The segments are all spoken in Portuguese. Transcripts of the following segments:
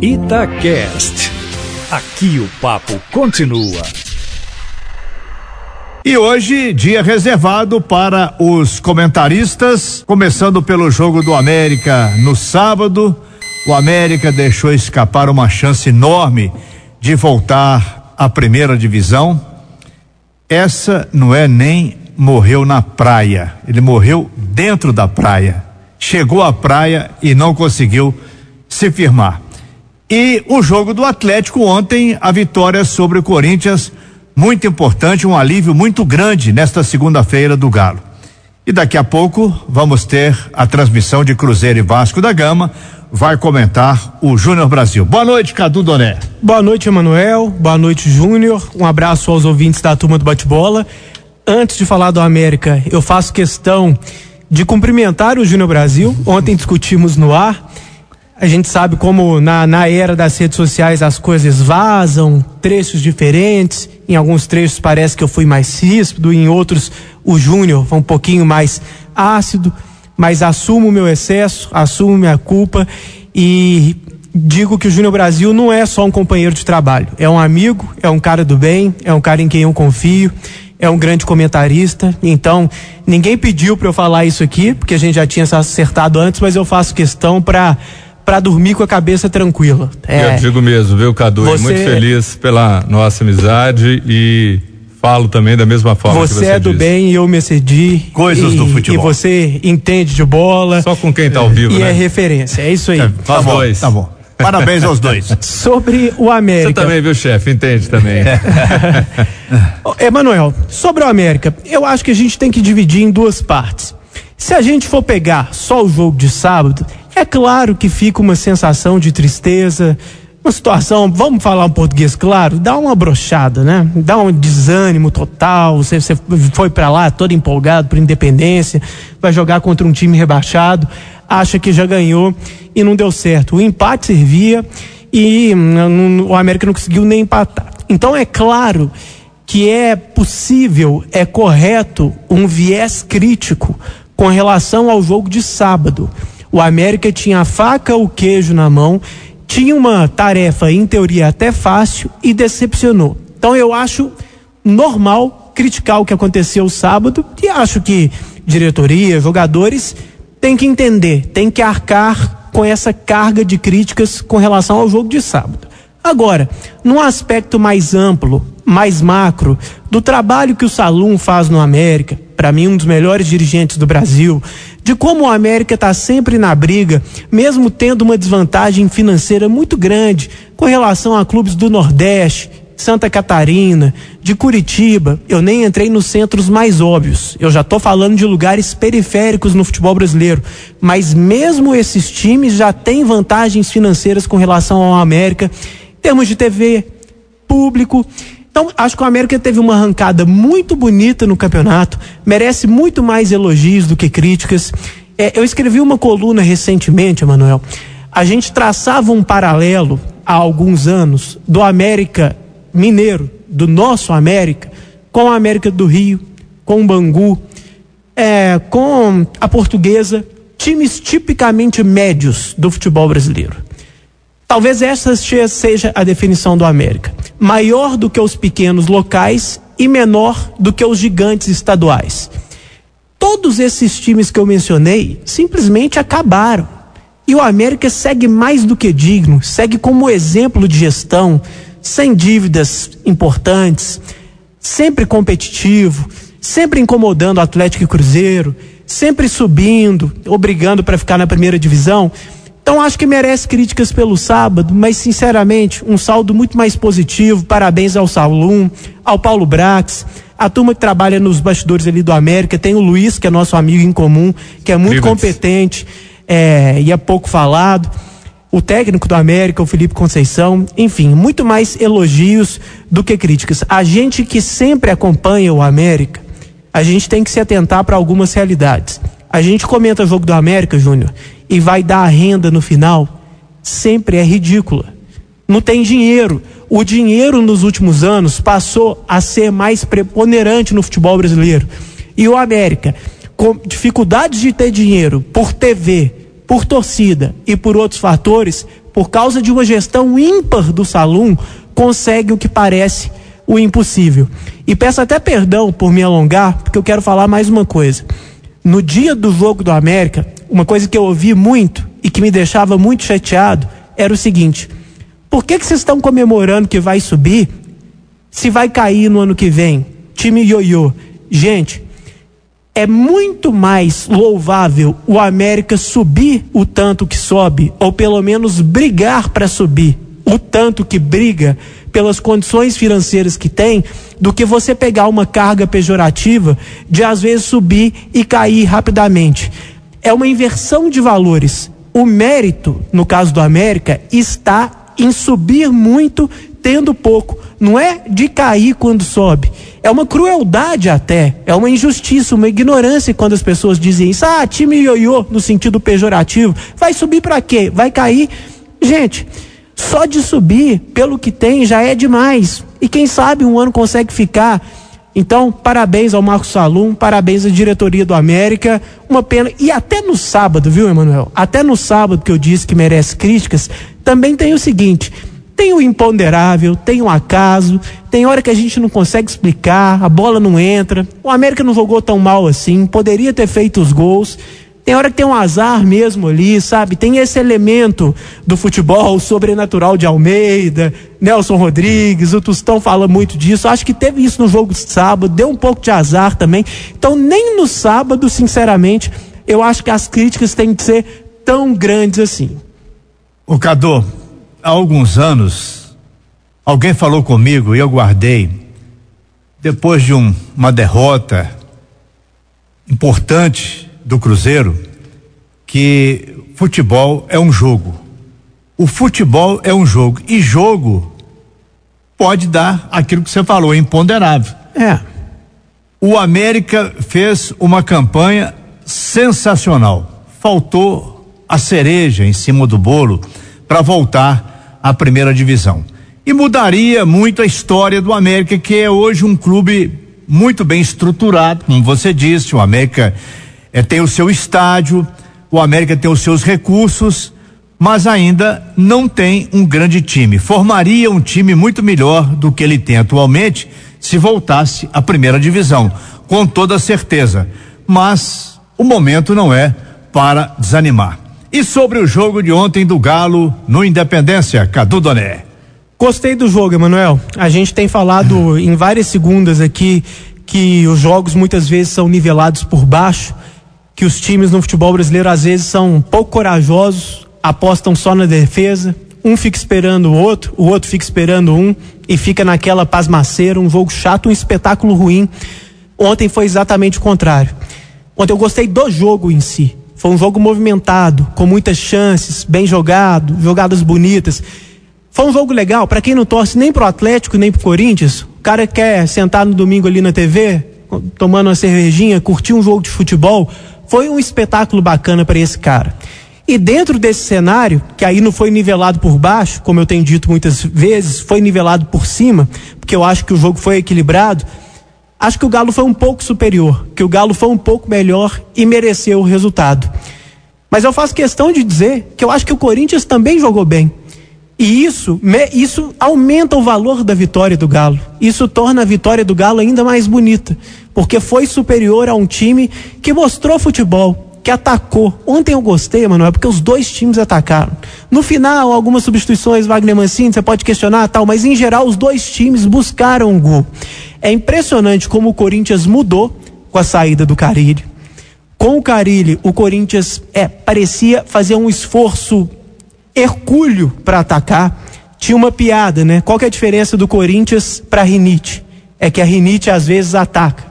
Itacast. Aqui o papo continua. E hoje, dia reservado para os comentaristas, começando pelo jogo do América no sábado. O América deixou escapar uma chance enorme de voltar à primeira divisão. Essa não é nem morreu na praia, ele morreu dentro da praia. Chegou à praia e não conseguiu se firmar. E o jogo do Atlético ontem, a vitória sobre o Corinthians, muito importante, um alívio muito grande nesta segunda-feira do Galo. E daqui a pouco vamos ter a transmissão de Cruzeiro e Vasco da Gama. Vai comentar o Júnior Brasil. Boa noite, Cadu Doné. Boa noite, Emanuel. Boa noite, Júnior. Um abraço aos ouvintes da turma do bate-bola. Antes de falar do América, eu faço questão de cumprimentar o Júnior Brasil. Ontem discutimos no ar a gente sabe como na, na era das redes sociais as coisas vazam, trechos diferentes. Em alguns trechos parece que eu fui mais ríspido, em outros o Júnior foi um pouquinho mais ácido. Mas assumo o meu excesso, assumo minha culpa e digo que o Júnior Brasil não é só um companheiro de trabalho. É um amigo, é um cara do bem, é um cara em quem eu confio é um grande comentarista. Então, ninguém pediu para eu falar isso aqui, porque a gente já tinha acertado antes, mas eu faço questão para para dormir com a cabeça tranquila. É, eu digo mesmo, viu, Cadu? Você... Muito feliz pela nossa amizade e falo também da mesma forma você, você é do bem e eu me excedi. Coisas e, do futebol. E você entende de bola. Só com quem tá ao vivo, e né? é referência, é isso aí. É, tá, bom, dois. tá bom. Parabéns aos dois. Sobre o América. Você também, viu, chefe? Entende também. Emanuel, sobre o América, eu acho que a gente tem que dividir em duas partes. Se a gente for pegar só o jogo de sábado, é claro que fica uma sensação de tristeza, uma situação, vamos falar um português claro, dá uma brochada, né? Dá um desânimo total. Você, você foi para lá todo empolgado por independência, vai jogar contra um time rebaixado, acha que já ganhou e não deu certo. O empate servia e hum, o América não conseguiu nem empatar. Então é claro que é possível, é correto um viés crítico com relação ao jogo de sábado. O América tinha a faca, o queijo na mão, tinha uma tarefa, em teoria, até fácil e decepcionou. Então eu acho normal criticar o que aconteceu sábado e acho que diretoria, jogadores têm que entender, têm que arcar com essa carga de críticas com relação ao jogo de sábado. Agora, num aspecto mais amplo, mais macro, do trabalho que o Salum faz no América, para mim um dos melhores dirigentes do Brasil, de como o América está sempre na briga, mesmo tendo uma desvantagem financeira muito grande com relação a clubes do Nordeste, Santa Catarina, de Curitiba. Eu nem entrei nos centros mais óbvios. Eu já estou falando de lugares periféricos no futebol brasileiro. Mas mesmo esses times já têm vantagens financeiras com relação ao América, em termos de TV, público. Então, acho que o América teve uma arrancada muito bonita no campeonato, merece muito mais elogios do que críticas. É, eu escrevi uma coluna recentemente, Emanuel. A gente traçava um paralelo há alguns anos do América Mineiro, do nosso América, com a América do Rio, com o Bangu, é, com a Portuguesa, times tipicamente médios do futebol brasileiro. Talvez essa seja a definição do América. Maior do que os pequenos locais e menor do que os gigantes estaduais. Todos esses times que eu mencionei simplesmente acabaram. E o América segue mais do que digno, segue como exemplo de gestão, sem dívidas importantes, sempre competitivo, sempre incomodando o Atlético e Cruzeiro, sempre subindo, obrigando para ficar na primeira divisão. Então acho que merece críticas pelo sábado, mas sinceramente, um saldo muito mais positivo. Parabéns ao Salum, ao Paulo Brax, a turma que trabalha nos bastidores ali do América, tem o Luiz, que é nosso amigo em comum, que é muito competente é, e é pouco falado. O técnico do América, o Felipe Conceição, enfim, muito mais elogios do que críticas. A gente que sempre acompanha o América, a gente tem que se atentar para algumas realidades. A gente comenta o jogo do América, Júnior, e vai dar a renda no final, sempre é ridícula. Não tem dinheiro. O dinheiro nos últimos anos passou a ser mais preponderante no futebol brasileiro. E o América, com dificuldades de ter dinheiro por TV, por torcida e por outros fatores, por causa de uma gestão ímpar do Salum, consegue o que parece o impossível. E peço até perdão por me alongar, porque eu quero falar mais uma coisa. No dia do jogo do América, uma coisa que eu ouvi muito e que me deixava muito chateado era o seguinte: por que, que vocês estão comemorando que vai subir se vai cair no ano que vem? Time ioiô. Gente, é muito mais louvável o América subir o tanto que sobe, ou pelo menos brigar para subir o tanto que briga pelas condições financeiras que tem, do que você pegar uma carga pejorativa de às vezes subir e cair rapidamente. É uma inversão de valores. O mérito, no caso do América, está em subir muito tendo pouco. Não é de cair quando sobe. É uma crueldade até. É uma injustiça, uma ignorância quando as pessoas dizem isso. Ah, time ioiô, no sentido pejorativo. Vai subir para quê? Vai cair? Gente, só de subir, pelo que tem, já é demais. E quem sabe um ano consegue ficar. Então, parabéns ao Marcos Salum, parabéns à diretoria do América. Uma pena. E até no sábado, viu, Emanuel? Até no sábado que eu disse que merece críticas, também tem o seguinte: tem o imponderável, tem o acaso, tem hora que a gente não consegue explicar, a bola não entra. O América não jogou tão mal assim, poderia ter feito os gols. Tem hora que tem um azar mesmo ali, sabe? Tem esse elemento do futebol sobrenatural de Almeida, Nelson Rodrigues, o Tostão fala muito disso. Acho que teve isso no jogo de sábado, deu um pouco de azar também. Então, nem no sábado, sinceramente, eu acho que as críticas têm que ser tão grandes assim. O Cadu, há alguns anos, alguém falou comigo e eu guardei, depois de um, uma derrota importante do Cruzeiro que futebol é um jogo. O futebol é um jogo e jogo pode dar aquilo que você falou, imponderável. É. O América fez uma campanha sensacional. Faltou a cereja em cima do bolo para voltar à primeira divisão. E mudaria muito a história do América, que é hoje um clube muito bem estruturado, como você disse, o América é, tem o seu estádio, o América tem os seus recursos, mas ainda não tem um grande time. Formaria um time muito melhor do que ele tem atualmente se voltasse à primeira divisão, com toda certeza. Mas o momento não é para desanimar. E sobre o jogo de ontem do Galo no Independência, Cadu Doné. Gostei do jogo, Emanuel. A gente tem falado em várias segundas aqui que os jogos muitas vezes são nivelados por baixo que os times no futebol brasileiro às vezes são pouco corajosos, apostam só na defesa, um fica esperando o outro, o outro fica esperando um e fica naquela pasmaceira, um jogo chato, um espetáculo ruim. Ontem foi exatamente o contrário. Ontem eu gostei do jogo em si. Foi um jogo movimentado, com muitas chances, bem jogado, jogadas bonitas. Foi um jogo legal para quem não torce nem pro Atlético nem pro Corinthians. O cara quer sentar no domingo ali na TV, tomando uma cervejinha, curtir um jogo de futebol foi um espetáculo bacana para esse cara. E dentro desse cenário, que aí não foi nivelado por baixo, como eu tenho dito muitas vezes, foi nivelado por cima, porque eu acho que o jogo foi equilibrado. Acho que o Galo foi um pouco superior, que o Galo foi um pouco melhor e mereceu o resultado. Mas eu faço questão de dizer que eu acho que o Corinthians também jogou bem. E isso, isso aumenta o valor da vitória do Galo. Isso torna a vitória do Galo ainda mais bonita porque foi superior a um time que mostrou futebol, que atacou. Ontem eu gostei, Manuel, porque os dois times atacaram. No final, algumas substituições, Wagner Mancini, você pode questionar tal, mas em geral os dois times buscaram um gol. É impressionante como o Corinthians mudou com a saída do Carilli. Com o Carilli, o Corinthians é, parecia fazer um esforço hercúleo para atacar. Tinha uma piada, né? Qual que é a diferença do Corinthians para Rinite? É que a Rinite às vezes ataca.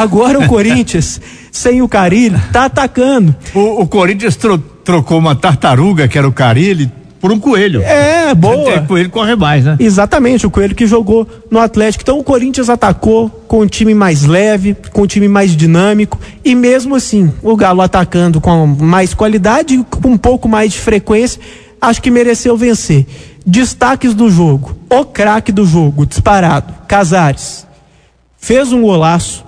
Agora o Corinthians, sem o Carilli, tá atacando. O, o Corinthians tro, trocou uma tartaruga, que era o Carilli, por um coelho. É, boa. O coelho corre mais, né? Exatamente, o coelho que jogou no Atlético. Então o Corinthians atacou com um time mais leve, com um time mais dinâmico e mesmo assim, o Galo atacando com mais qualidade, com um pouco mais de frequência, acho que mereceu vencer. Destaques do jogo. O craque do jogo, disparado, Casares. Fez um golaço,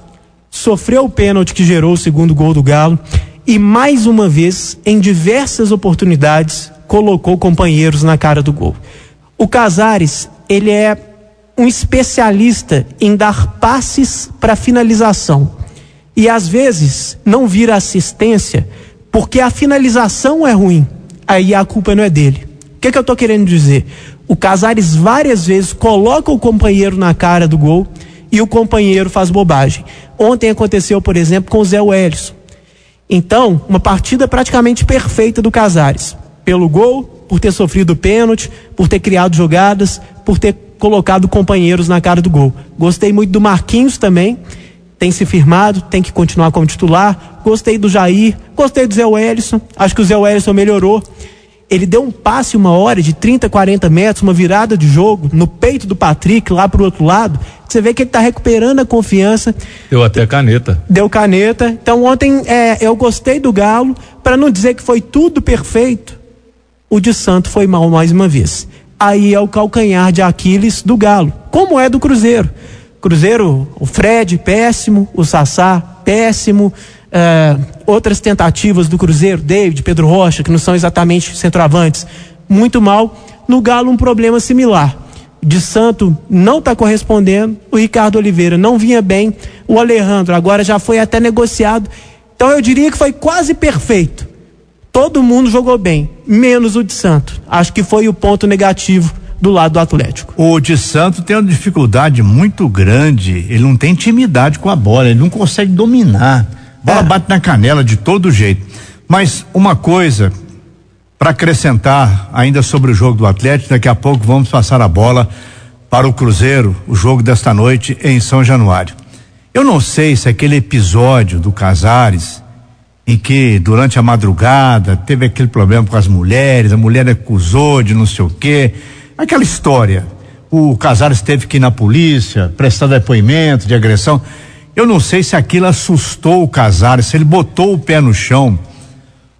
sofreu o pênalti que gerou o segundo gol do Galo e mais uma vez, em diversas oportunidades, colocou companheiros na cara do gol. O Casares, ele é um especialista em dar passes para finalização. E às vezes não vira assistência porque a finalização é ruim. Aí a culpa não é dele. O que, que eu estou querendo dizer? O Casares várias vezes coloca o companheiro na cara do gol e o companheiro faz bobagem. Ontem aconteceu, por exemplo, com o Zé Wellison. Então, uma partida praticamente perfeita do Casares. Pelo gol, por ter sofrido pênalti, por ter criado jogadas, por ter colocado companheiros na cara do gol. Gostei muito do Marquinhos também, tem se firmado, tem que continuar como titular. Gostei do Jair, gostei do Zé Wellison, acho que o Zé Wellison melhorou. Ele deu um passe uma hora de 30, 40 metros, uma virada de jogo no peito do Patrick, lá pro outro lado. Você vê que ele está recuperando a confiança. Deu até caneta. Deu caneta. Então ontem é, eu gostei do Galo, para não dizer que foi tudo perfeito. O de Santo foi mal mais uma vez aí é o calcanhar de Aquiles do Galo, como é do Cruzeiro. Cruzeiro, o Fred, péssimo, o Sassá, péssimo. Uh, outras tentativas do Cruzeiro, David, Pedro Rocha, que não são exatamente centroavantes, muito mal. No Galo, um problema similar. De Santo não está correspondendo, o Ricardo Oliveira não vinha bem, o Alejandro agora já foi até negociado. Então eu diria que foi quase perfeito. Todo mundo jogou bem, menos o de Santo. Acho que foi o ponto negativo do lado do Atlético. O de Santo tem uma dificuldade muito grande. Ele não tem intimidade com a bola, ele não consegue dominar. Bola é. bate na canela de todo jeito. Mas uma coisa para acrescentar ainda sobre o jogo do Atlético, daqui a pouco vamos passar a bola para o Cruzeiro, o jogo desta noite em São Januário. Eu não sei se aquele episódio do Casares em que durante a madrugada teve aquele problema com as mulheres, a mulher acusou de não sei o quê, aquela história. O Casares teve que ir na polícia, prestar depoimento de agressão. Eu não sei se aquilo assustou o Casares, se ele botou o pé no chão,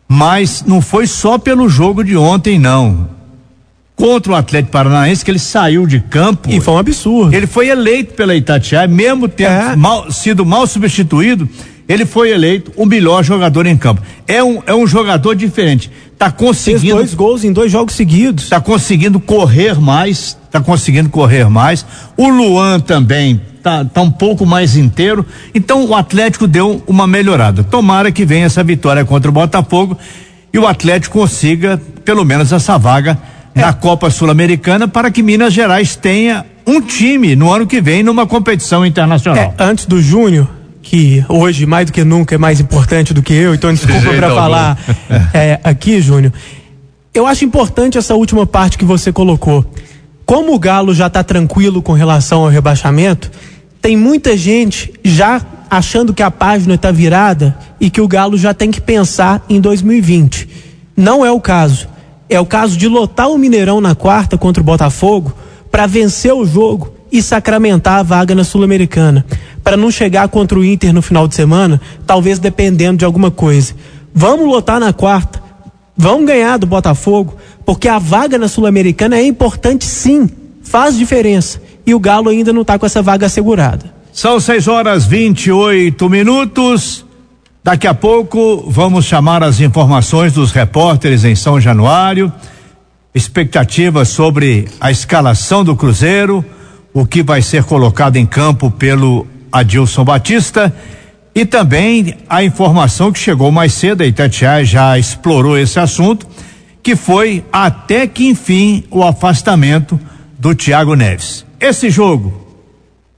mas não foi só pelo jogo de ontem, não. Contra o Atlético Paranaense, que ele saiu de campo. E foi um absurdo. Ele foi eleito pela Itatiaia, mesmo tendo é. mal, sido mal substituído, ele foi eleito o melhor jogador em campo. É um, é um jogador diferente. Tá conseguindo. Fez dois gols em dois jogos seguidos. Tá conseguindo correr mais. Tá conseguindo correr mais. O Luan também tá, tá um pouco mais inteiro. Então o Atlético deu uma melhorada. Tomara que venha essa vitória contra o Botafogo e o Atlético consiga pelo menos essa vaga é. na Copa Sul-Americana para que Minas Gerais tenha um time no ano que vem numa competição internacional. É, antes do Júnior, que hoje, mais do que nunca, é mais importante do que eu, então desculpa para falar é, aqui, Júnior. Eu acho importante essa última parte que você colocou. Como o Galo já está tranquilo com relação ao rebaixamento, tem muita gente já achando que a página está virada e que o Galo já tem que pensar em 2020. Não é o caso. É o caso de lotar o Mineirão na quarta contra o Botafogo para vencer o jogo e sacramentar a vaga na Sul-Americana para não chegar contra o Inter no final de semana, talvez dependendo de alguma coisa. Vamos lotar na quarta, vamos ganhar do Botafogo, porque a vaga na Sul-Americana é importante sim, faz diferença. E o Galo ainda não está com essa vaga assegurada. São 6 horas 28 minutos. Daqui a pouco vamos chamar as informações dos repórteres em São Januário. Expectativas sobre a escalação do Cruzeiro, o que vai ser colocado em campo pelo Adilson Batista. E também a informação que chegou mais cedo, a Itatiaia já explorou esse assunto, que foi até que enfim o afastamento do Thiago Neves. Esse jogo.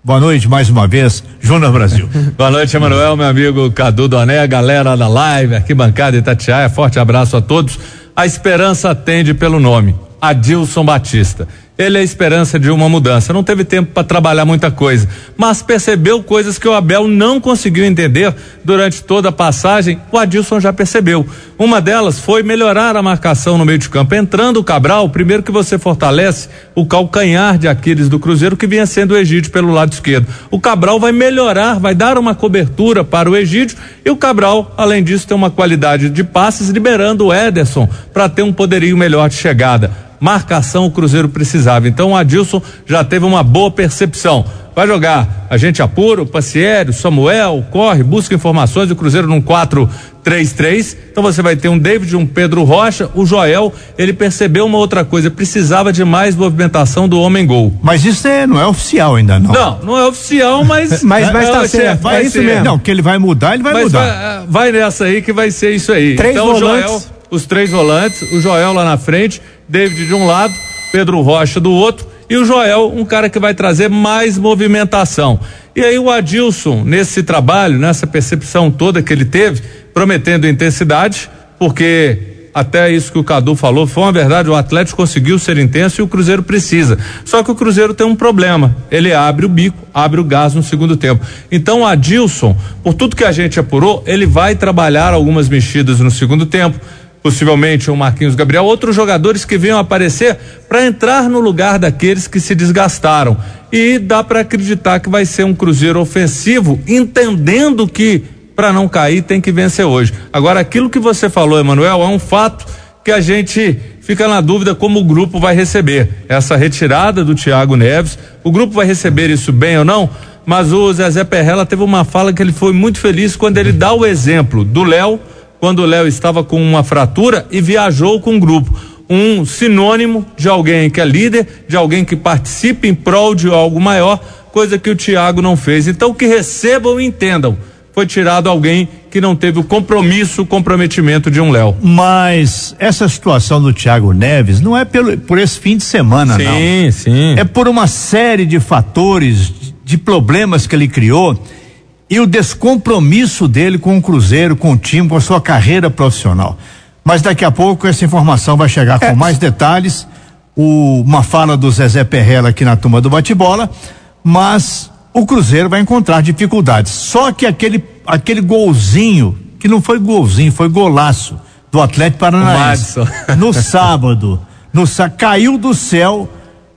Boa noite mais uma vez, Júnior Brasil. Boa noite, Emanuel, meu amigo Cadu Doné, galera da live, arquibancada Itatiaia, forte abraço a todos. A esperança atende pelo nome, Adilson Batista ele é a esperança de uma mudança. Não teve tempo para trabalhar muita coisa, mas percebeu coisas que o Abel não conseguiu entender durante toda a passagem. O Adilson já percebeu. Uma delas foi melhorar a marcação no meio de campo. Entrando o Cabral, primeiro que você fortalece o calcanhar de Aquiles do Cruzeiro, que vinha sendo o Egídio pelo lado esquerdo. O Cabral vai melhorar, vai dar uma cobertura para o Egídio e o Cabral, além disso, tem uma qualidade de passes, liberando o Ederson para ter um poderio melhor de chegada marcação o Cruzeiro precisava. Então o Adilson já teve uma boa percepção. vai jogar. A gente apura, o Passieri, o Samuel, corre, busca informações, o Cruzeiro num 4-3-3. Então você vai ter um David, um Pedro Rocha, o Joel, ele percebeu uma outra coisa, precisava de mais movimentação do homem gol. Mas isso é, não é oficial ainda não. Não, não é oficial, mas mas, tá é, certo, vai é isso ser. mesmo. Não, que ele vai mudar, ele vai Mas mudar. vai, vai nessa aí que vai ser isso aí. Três então volantes. Joel, os três volantes, o Joel lá na frente, David de um lado, Pedro Rocha do outro e o Joel, um cara que vai trazer mais movimentação. E aí o Adilson, nesse trabalho, nessa percepção toda que ele teve, prometendo intensidade, porque até isso que o Cadu falou foi uma verdade, o Atlético conseguiu ser intenso e o Cruzeiro precisa. Só que o Cruzeiro tem um problema, ele abre o bico, abre o gás no segundo tempo. Então o Adilson, por tudo que a gente apurou, ele vai trabalhar algumas mexidas no segundo tempo possivelmente o Marquinhos Gabriel, outros jogadores que venham aparecer para entrar no lugar daqueles que se desgastaram. E dá para acreditar que vai ser um Cruzeiro ofensivo, entendendo que para não cair tem que vencer hoje. Agora, aquilo que você falou, Emanuel, é um fato que a gente fica na dúvida como o grupo vai receber essa retirada do Thiago Neves. O grupo vai receber isso bem ou não? Mas o Zezé Perrella teve uma fala que ele foi muito feliz quando ele dá o exemplo do Léo quando o Léo estava com uma fratura e viajou com o grupo. Um sinônimo de alguém que é líder, de alguém que participa em prol de algo maior, coisa que o Thiago não fez. Então que recebam e entendam. Foi tirado alguém que não teve o compromisso, o comprometimento de um Léo. Mas essa situação do Thiago Neves não é pelo, por esse fim de semana, não. Sim, sim. É por uma série de fatores, de problemas que ele criou e o descompromisso dele com o Cruzeiro, com o time, com a sua carreira profissional. Mas daqui a pouco essa informação vai chegar com mais detalhes. O, uma fala do Zezé Perrella aqui na turma do bate-bola, mas o Cruzeiro vai encontrar dificuldades. Só que aquele, aquele golzinho, que não foi golzinho, foi golaço do Atlético Paranaense. No sábado, no caiu do céu,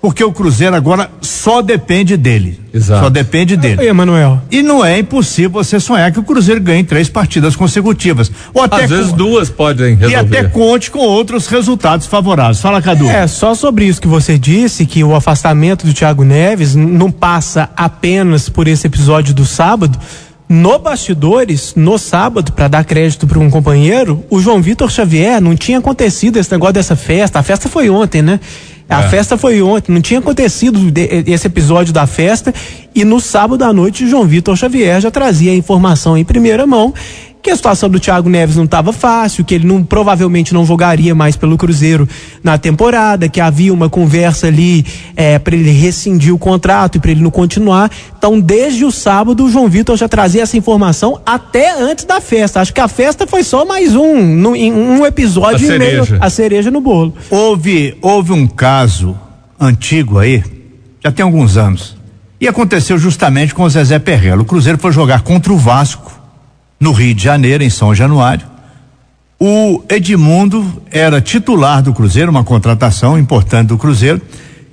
porque o Cruzeiro agora só depende dele. Exato. Só depende dele. Oi, Emanuel. E não é impossível você sonhar que o Cruzeiro ganhe três partidas consecutivas. Ou até Às vezes com- duas podem resolver. e até conte com outros resultados favoráveis. Fala, Cadu. É, só sobre isso que você disse, que o afastamento do Thiago Neves não passa apenas por esse episódio do sábado. No bastidores, no sábado, para dar crédito para um companheiro, o João Vitor Xavier não tinha acontecido esse negócio dessa festa. A festa foi ontem, né? A É. festa foi ontem, não tinha acontecido esse episódio da festa. E no sábado à noite, João Vitor Xavier já trazia a informação em primeira mão que a situação do Thiago Neves não estava fácil, que ele não provavelmente não jogaria mais pelo Cruzeiro na temporada, que havia uma conversa ali é, para ele rescindir o contrato e para ele não continuar. Então, desde o sábado, o João Vitor já trazia essa informação até antes da festa. Acho que a festa foi só mais um, no- em um episódio A e meio, a cereja no bolo. Houve, houve um caso antigo aí, já tem alguns anos, e aconteceu justamente com o Zezé Perrella. O Cruzeiro foi jogar contra o Vasco, no Rio de Janeiro, em São Januário. O Edmundo era titular do Cruzeiro, uma contratação importante do Cruzeiro.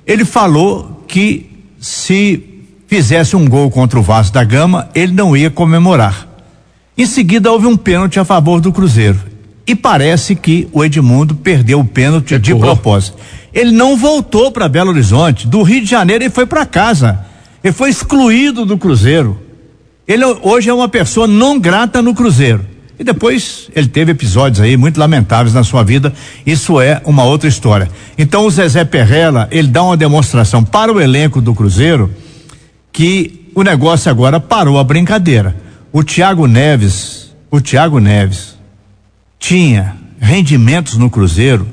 Ele falou que se fizesse um gol contra o Vasco da Gama, ele não ia comemorar. Em seguida, houve um pênalti a favor do Cruzeiro. E parece que o Edmundo perdeu o pênalti de propósito. Ele não voltou para Belo Horizonte. Do Rio de Janeiro, ele foi para casa. Ele foi excluído do Cruzeiro. Ele hoje é uma pessoa não grata no Cruzeiro. E depois ele teve episódios aí muito lamentáveis na sua vida. Isso é uma outra história. Então o Zezé Perrella, ele dá uma demonstração para o elenco do Cruzeiro que o negócio agora parou a brincadeira. O Thiago Neves, o Thiago Neves tinha rendimentos no Cruzeiro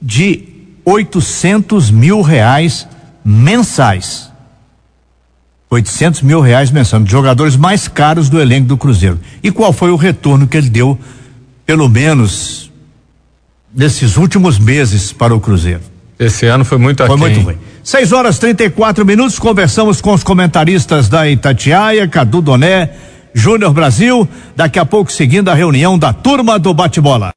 de 800 mil reais mensais. 800 mil reais mensais, dos jogadores mais caros do elenco do Cruzeiro. E qual foi o retorno que ele deu, pelo menos, nesses últimos meses para o Cruzeiro? Esse ano foi muito Foi aquém. muito ruim. 6 horas 34 minutos, conversamos com os comentaristas da Itatiaia, Cadu Doné, Júnior Brasil, daqui a pouco seguindo a reunião da turma do bate-bola.